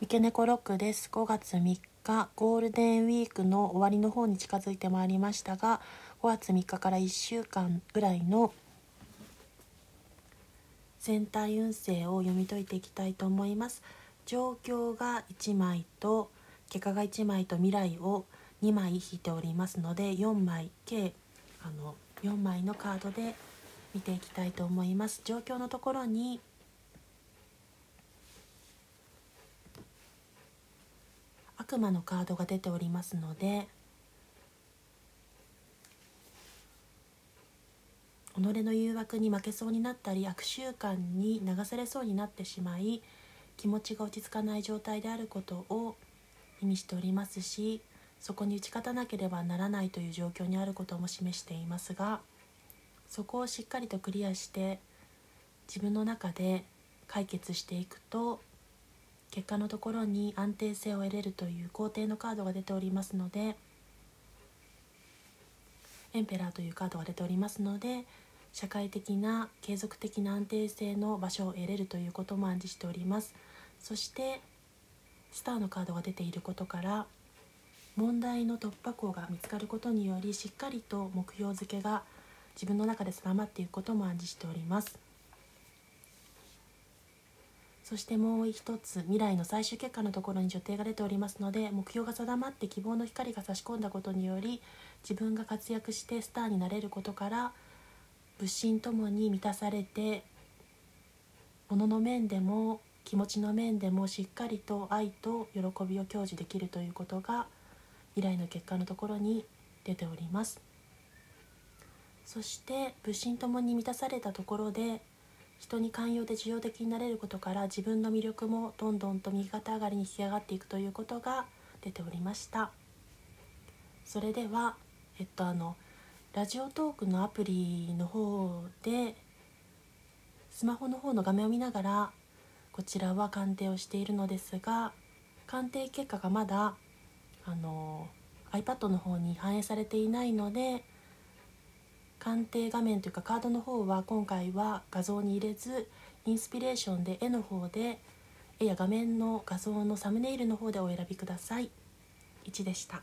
三毛猫ロックです。5月3日ゴールデンウィークの終わりの方に近づいてまいりましたが5月3日から1週間ぐらいの全体運勢を読み解いていきたいと思います。状況が1枚と結果が1枚と未来を2枚引いておりますので4枚計あの4枚のカードで見ていきたいと思います。状況のところに悪魔のカードが出ておりますので己の誘惑に負けそうになったり悪習慣に流されそうになってしまい気持ちが落ち着かない状態であることを意味しておりますしそこに打ち勝たなければならないという状況にあることも示していますがそこをしっかりとクリアして自分の中で解決していくと結果のところに安定性を得れるという皇帝のカードが出ておりますのでエンペラーというカードが出ておりますので社会的な継続的な安定性の場所を得れるということも暗示しております。そしてスターのカードが出ていることから問題の突破口が見つかることによりしっかりと目標付けが自分の中で定まっていくことも暗示しております。そしてもう一つ未来の最終結果のところに予定が出ておりますので目標が定まって希望の光が差し込んだことにより自分が活躍してスターになれることから物心ともに満たされて物の面でも気持ちの面でもしっかりと愛と喜びを享受できるということが未来の結果のところに出ております。そして物心ともに満たされたところで人に寛容で受容的になれることから自分の魅力もどんどんと右肩上がりに引き上がっていくということが出ておりました。それではえっとあのラジオトークのアプリの方でスマホの方の画面を見ながらこちらは鑑定をしているのですが鑑定結果がまだあの iPad の方に反映されていないので鑑定画面というかカードの方は今回は画像に入れずインスピレーションで絵の方で絵や画面の画像のサムネイルの方でお選びください1でした。